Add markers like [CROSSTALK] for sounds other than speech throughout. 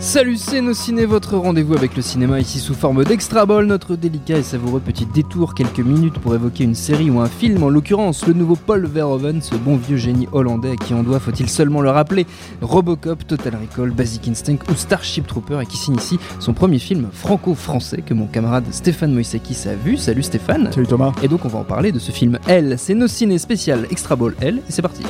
Salut, c'est nos ciné, votre rendez-vous avec le cinéma ici sous forme d'extra ball, notre délicat et savoureux petit détour, quelques minutes pour évoquer une série ou un film, en l'occurrence le nouveau Paul Verhoeven, ce bon vieux génie hollandais à qui on doit, faut-il seulement le rappeler, Robocop, Total Recall, Basic Instinct ou Starship Trooper et qui signe ici son premier film franco-français que mon camarade Stéphane Moïsekis a vu. Salut Stéphane. Salut Thomas. Et donc on va en parler de ce film Elle, c'est nos ciné spécial extra ball Elle et c'est parti.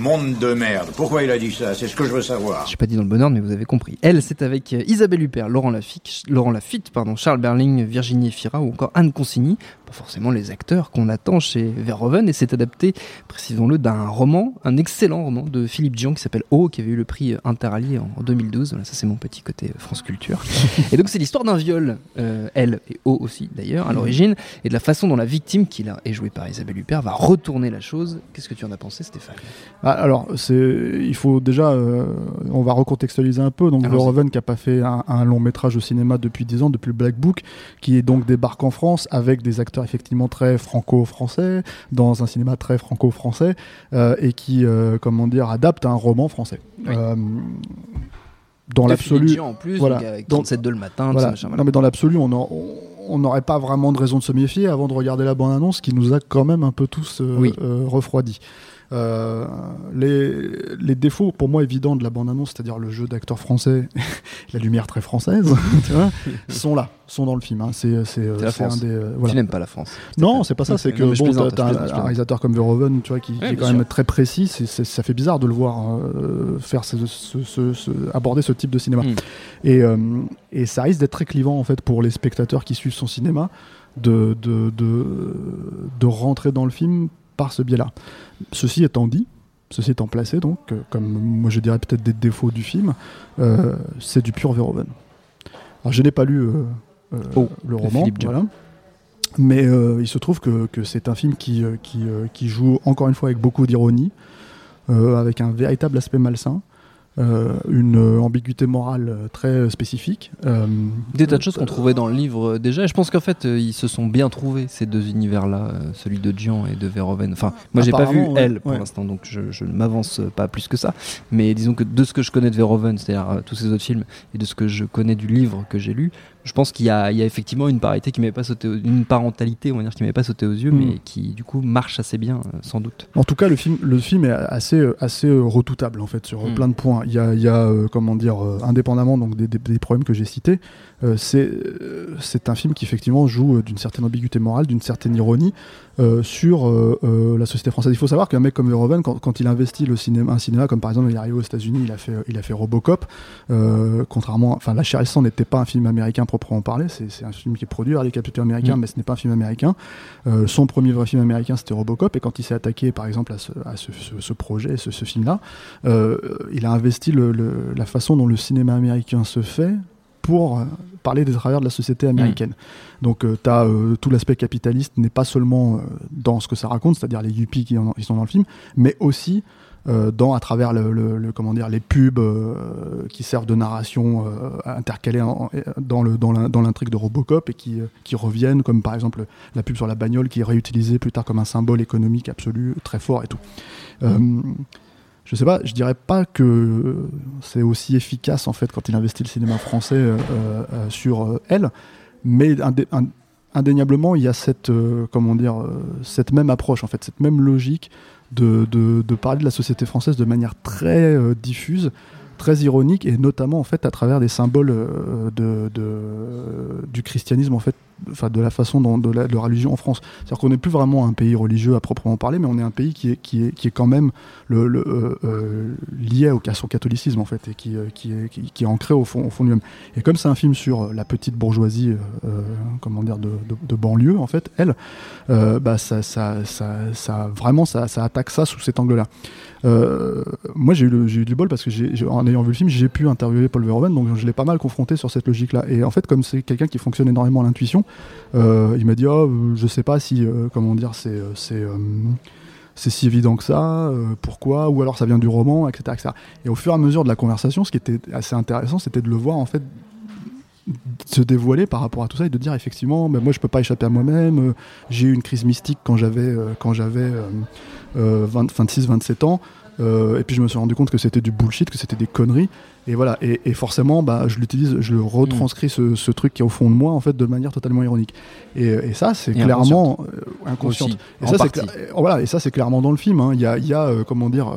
Monde de merde. Pourquoi il a dit ça? C'est ce que je veux savoir. Je suis pas dit dans le bon ordre, mais vous avez compris. Elle, c'est avec euh, Isabelle Huppert, Laurent Lafitte, Laurent Lafitte, pardon, Charles Berling, Virginie Efira ou encore Anne Consigny. Pas forcément les acteurs qu'on attend chez Verhoeven, et c'est adapté, précisons-le, d'un roman, un excellent roman de Philippe Dion qui s'appelle O, qui avait eu le prix Interallié en 2012. Voilà, ça c'est mon petit côté euh, France Culture. [LAUGHS] et donc c'est l'histoire d'un viol, euh, elle et O aussi d'ailleurs, à l'origine, et de la façon dont la victime, qui là est jouée par Isabelle Huppert, va retourner la chose. Qu'est-ce que tu en as pensé, Stéphane? Ah, alors, il faut déjà, euh, on va recontextualiser un peu. Donc. Verhoeven qui a pas fait un, un long métrage au cinéma depuis 10 ans, depuis Black Book, qui est donc débarque en France avec des acteurs effectivement très franco-français, dans un cinéma très franco-français, euh, et qui, euh, comment dire, adapte un roman français. Oui. Euh, dans l'absolu, en plus, voilà. avec Donc, 37 de le matin, tout Voilà. ça, machin, voilà. Non, mais dans l'absolu, on en- on n'aurait pas vraiment de raison de se méfier avant de regarder la bande-annonce qui nous a quand même un peu tous euh, Oui. euh, refroidis. Euh, les, les défauts pour moi évidents de la bande-annonce, c'est-à-dire le jeu d'acteurs français, [LAUGHS] la lumière très française, [LAUGHS] tu vois, sont là, sont dans le film. hein. C'est c'est, euh, C'est un des euh, Tu n'aimes pas la France. Non, c'est pas ça. C'est que Non, bon, t'as un réalisateur comme Verhoeven, tu vois, qui, est quand même très précis. c'est c'est- ça fait bizarre de le voir euh, faire ce, ce- ce- aborder ce type de cinéma. Mm. Et, et ça risque d'être très clivant en fait pour les spectateurs qui suivent son cinéma de de, de, de rentrer dans le film par ce biais-là. Ceci étant dit. Ceci étant placé, donc, euh, comme moi je dirais peut-être des défauts du film, euh, c'est du pur Verhoeven. Alors je n'ai pas lu euh, Oh, le roman, voilà. Mais il se trouve que, que c'est un film qui, qui, qui joue encore une fois avec beaucoup d'ironie, avec un véritable aspect malsain, euh, une ambiguïté morale très spécifique. euh, Des tas de choses qu'on trouvait dans le livre euh, déjà. Et je pense qu'en fait, ils se sont bien trouvés, ces deux univers-là, celui de Dion et de Verhoeven. Enfin, moi, j'ai pas vu ouais, elle pour ouais. l'instant, donc je, je ne m'avance pas plus que ça. Mais disons que de ce que je connais de Verhoeven, c'est-à-dire tous ces autres films, et de ce que je connais du livre que j'ai lu, je pense qu'il y a, il y a effectivement une parité qui m'avait pas sauté, aux- une parentalité, on va dire, qui m'avait pas sauté aux yeux, Mm. mais qui du coup marche assez bien, euh, sans doute. En tout cas, le film, le film est assez, assez euh, redoutable en fait sur euh, Mm. plein de points. Il y a, il y a, euh, comment dire, euh, indépendamment donc des, des- des problèmes que j'ai cités, euh, c'est euh, c'est un film qui effectivement joue euh, d'une certaine ambiguïté morale, d'une certaine ironie euh, sur euh, euh, la société française. Il faut savoir qu'un mec comme Verhoeven, quand, quand il investit le cinéma, un cinéma comme par exemple il est arrivé aux États-Unis, il a fait, il a fait Robocop. euh, contrairement, enfin, La Chair et le sang n'était pas un film américain proprement parlé. C'est un film qui est produit par les capitaux américains, Mm. mais ce n'est pas un film américain. Euh, son premier vrai film américain, c'était Robocop, et quand il s'est attaqué, par exemple, à ce, à ce, ce- ce projet, ce, ce film-là, euh, il a investi le- le- la façon dont le cinéma américain se fait pour euh, parler des travers de la société américaine. Donc, tu as tout l'aspect capitaliste n'est pas seulement euh, dans ce que ça raconte, c'est-à-dire les yuppies qui, en- qui sont dans le film, mais aussi euh, dans à travers le, le- le- comment dire les pubs euh, qui servent de narration euh, intercalée en- dans le dans l'in- dans l'intrigue de Robocop et qui euh, qui reviennent comme par exemple la pub sur la bagnole qui est réutilisée plus tard comme un symbole économique absolu très fort et tout. Euh, je sais pas, je dirais pas que c'est aussi efficace en fait quand il investit le cinéma français euh, euh, sur euh, elle, mais indéniablement, il y a cette, comment dire, cette même approche, en fait, cette même logique de, parler de la société française de manière très diffuse très ironique et notamment en à travers des symboles euh, du christianisme en fait de la façon dont de la, religion en France. C'est-à-dire qu'on n'est plus vraiment un pays religieux à proprement parler mais on est un pays qui est qui est, qui est quand même euh, euh, lié au, à son catholicisme en fait et qui, qui, est, qui, est ancré au fond au fond lui-même. Et comme c'est un film sur la petite bourgeoisie comment dire de, de, banlieue en fait elle bah ça, ça, ça, vraiment ça, ça attaque ça sous cet angle là euh, moi, j'ai eu, eu, du bol parce que, en ayant vu le film, j'ai pu interviewer Paul Verhoeven, donc je l'ai pas mal confronté sur cette logique-là. Et en fait, comme c'est quelqu'un qui fonctionne énormément à l'intuition, euh, il m'a dit oh, je sais pas si, euh, comment dire, c'est c'est si évident que ça, pourquoi, ou alors ça vient du roman, etc.. Et au fur et à mesure de la conversation, ce qui était assez intéressant, c'était de le voir en fait se dévoiler par rapport à tout ça et de dire effectivement ben moi je peux pas échapper à moi-même j'ai eu une crise mystique quand j'avais quand j'avais 26-27 euh, ans. Euh, et puis je me suis rendu compte que c'était du bullshit, que c'était des conneries. Et voilà. Et, forcément, bah, je l'utilise, je le retranscris ce, truc qui est au fond de moi, en fait, de manière totalement ironique. Et, ça, c'est clairement inconscient. Et, ça, voilà, et ça, c'est clairement dans le film. Hein. Il y a, y a euh, comment dire,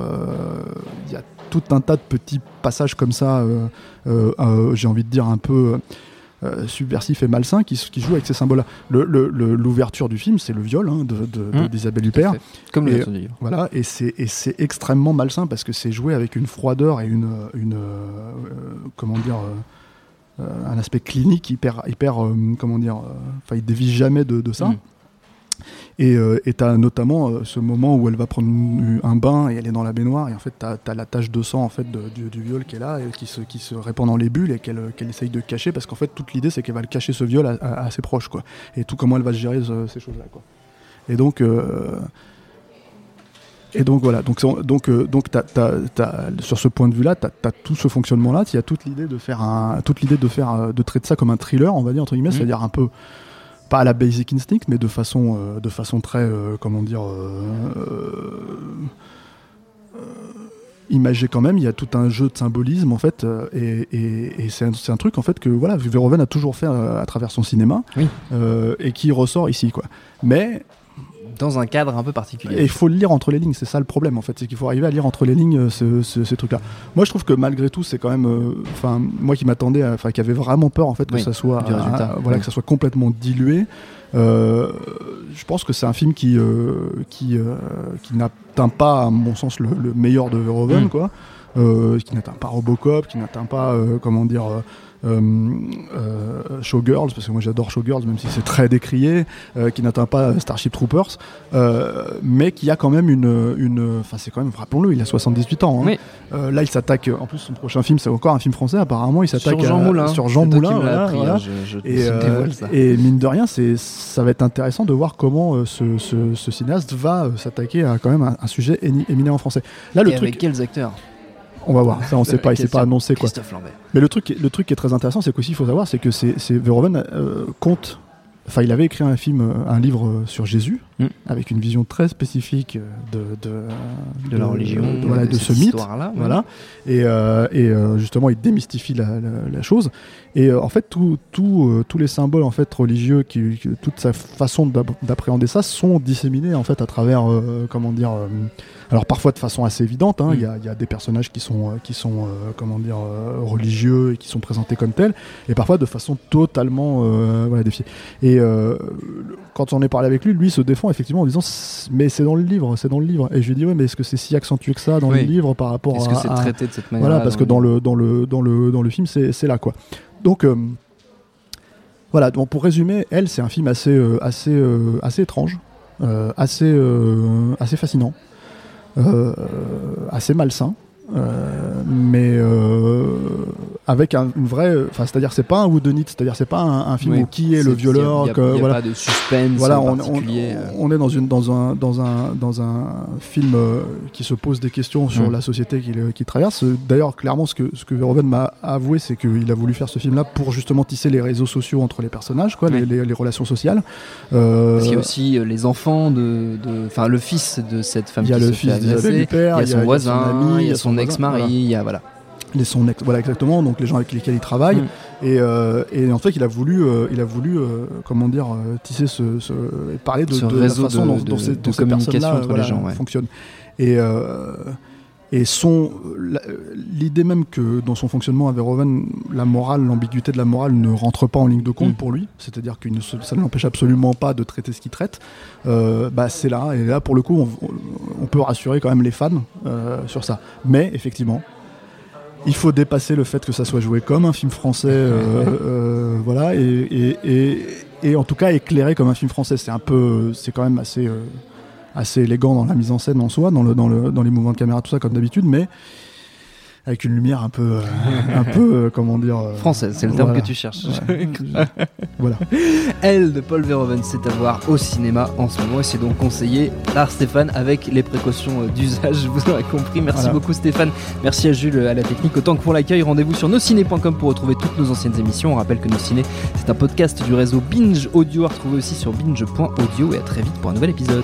il y a tout un tas de petits passages comme ça. J'ai envie de dire un peu euh, subversif et malsain qui, qui joue avec ces symboles-là. L'ouverture du film, c'est le viol hein, d'Isabelle de, de, mmh. Comme le Voilà, et c'est extrêmement malsain parce que c'est joué avec une froideur et une, une euh, comment dire, euh, un aspect clinique hyper, hyper comment dire, enfin, il dévie jamais de, ça. Mmh. Et euh, tu as notamment euh, ce moment où elle va prendre un bain et elle est dans la baignoire et en fait tu as, la tache de sang en fait du, viol qui est là et qui se, qui se répand dans les bulles et qu'elle essaye de cacher parce qu'en fait toute l'idée c'est qu'elle va le cacher ce viol à, ses proches quoi et tout comment elle va gérer ces choses là quoi. Et donc euh, et donc voilà, donc, donc, donc sur ce point de vue-là, tu as, tout ce fonctionnement-là, il y a toute l'idée de faire un, toute l'idée de faire, de traiter ça comme un thriller, on va dire entre guillemets, mmh. c'est-à-dire un peu pas à la Basic Instinct, mais de façon, euh, de façon très, euh, comment dire, euh, imagée quand même. Il y a tout un jeu de symbolisme en fait, et, c'est un, truc en fait que voilà, Verhoeven a toujours fait à travers son cinéma, et qui ressort ici quoi. Mais dans un cadre un peu particulier. Et il faut le lire entre les lignes, c'est ça le problème en fait, c'est qu'il faut arriver à lire entre les lignes euh, ce, ces trucs-là. Moi je trouve que malgré tout, c'est quand même, euh, enfin moi qui m'attendais, enfin qui avait vraiment peur en fait que ça soit, voilà, que ça soit complètement dilué. Euh, je pense que c'est un film qui qui qui n'atteint pas, à mon sens, le, meilleur de Verhoeven, mm. quoi. Qui n'atteint pas Robocop, qui n'atteint pas, comment dire, euh, euh, Showgirls, parce que moi j'adore Showgirls, même si c'est très décrié, euh, qui n'atteint pas Starship Troopers, mais qui a quand même une. une enfin, c'est quand même, rappelons-le, il a 78 ans. Hein. là, il s'attaque. En plus, son prochain film, c'est encore un film français, apparemment, il s'attaque sur Jean Moulin. Sur Jean Moulin, et, mine de rien, ça va être intéressant de voir comment ce, cinéaste va s'attaquer à quand même un, sujet éminemment français. Là, le truc. Avec quels acteurs? On va voir, ça on sait pas, il s'est pas annoncé quoi. Mais le truc, le truc qui est très intéressant, c'est qu'aussi il faut savoir, c'est que c'est Verhoeven euh, compte Enfin, il avait écrit un film, euh, un livre sur Jésus, mm. avec une vision très spécifique de, de, la religion, de, voilà, de ce mythe. Voilà. Et, euh, et euh, justement, il démystifie la, la, chose. Et en fait, tous les symboles en fait, religieux, qui, toute sa façon d'appréhender ça, sont disséminés en fait, à travers, comment dire, alors parfois de façon assez évidente. Hein. Mm. Il y, y, a des personnages qui sont, qui sont comment dire, religieux et qui sont présentés comme tels, et parfois de façon totalement voilà, défiée. Et euh, quand on est parlé avec lui, lui se défend effectivement en disant mais c'est dans le livre, c'est dans le livre. Et je lui dis ouais mais est-ce que c'est si accentué que ça dans le livre par rapport à Est-ce que c'est traité de cette manière Voilà parce que dans le dans le dans le dans le film c'est là quoi. Donc euh, voilà donc pour résumer, elle c'est un film assez euh, assez assez étrange, assez assez fascinant, assez malsain. mais avec un, une vraie, enfin c'est-à-dire c'est pas un whodunit, c'est-à-dire c'est pas un, film où qui est, le violeur, que, voilà. pas de suspense voilà, on. Euh. On, est dans une dans un dans un dans un film euh, qui se pose des questions sur mm. la société qu'il qui traverse. D'ailleurs clairement ce que ce que Verhoeven m'a avoué c'est qu'il a voulu faire ce film-là pour justement tisser les réseaux sociaux entre les personnages, quoi, les, les, relations sociales. Euh, Parce qu'il y a aussi euh, les enfants de, enfin le fils de cette femme. Il y a le fils il y a son voisin, il y a son ex-mari, il y a voilà les son voilà exactement donc les gens avec lesquels il travaille mm. Et, euh, et en fait, il a voulu, euh, il a voulu, euh, comment dire, tisser ce, parler de, Ce de la façon de- dont, de- dont ces, dont ces communication personnes-là, entre les voilà, gens, ouais. fonctionnent. Et et son l'idée même que dans son fonctionnement à Verhoeven, la morale, l'ambiguïté de la morale ne rentre pas en ligne de compte Mm. pour lui. C'est-à-dire que ça ne l'empêche absolument pas de traiter ce qu'il traite. Bah c'est là et là pour le coup, on, on peut rassurer quand même les fans sur ça. Mais effectivement. Il faut dépasser le fait que ça soit joué comme un film français, euh, [LAUGHS] euh, voilà, et, et, et, et en tout cas éclairé comme un film français. C'est un peu, c'est quand même assez, euh, assez élégant dans la mise en scène en soi, dans, le, dans, le, dans les mouvements de caméra, tout ça comme d'habitude, mais avec une lumière un peu, euh, un peu, euh, comment dire, euh, Française, c'est le terme voilà. que tu cherches. Ouais. [LAUGHS] voilà. Elle de Paul Verhoeven, c'est à voir au cinéma en ce moment et c'est donc conseillé par Stéphane avec les précautions d'usage, [LAUGHS] vous aurez compris. Merci Voilà. beaucoup Stéphane, merci à Jules à la technique, autant que pour l'accueil. Rendez-vous sur nosciné.com pour retrouver toutes nos anciennes émissions. On rappelle que Nos Ciné, c'est un podcast du réseau Binge Audio à retrouver aussi sur binge.audio et à très vite pour un nouvel épisode.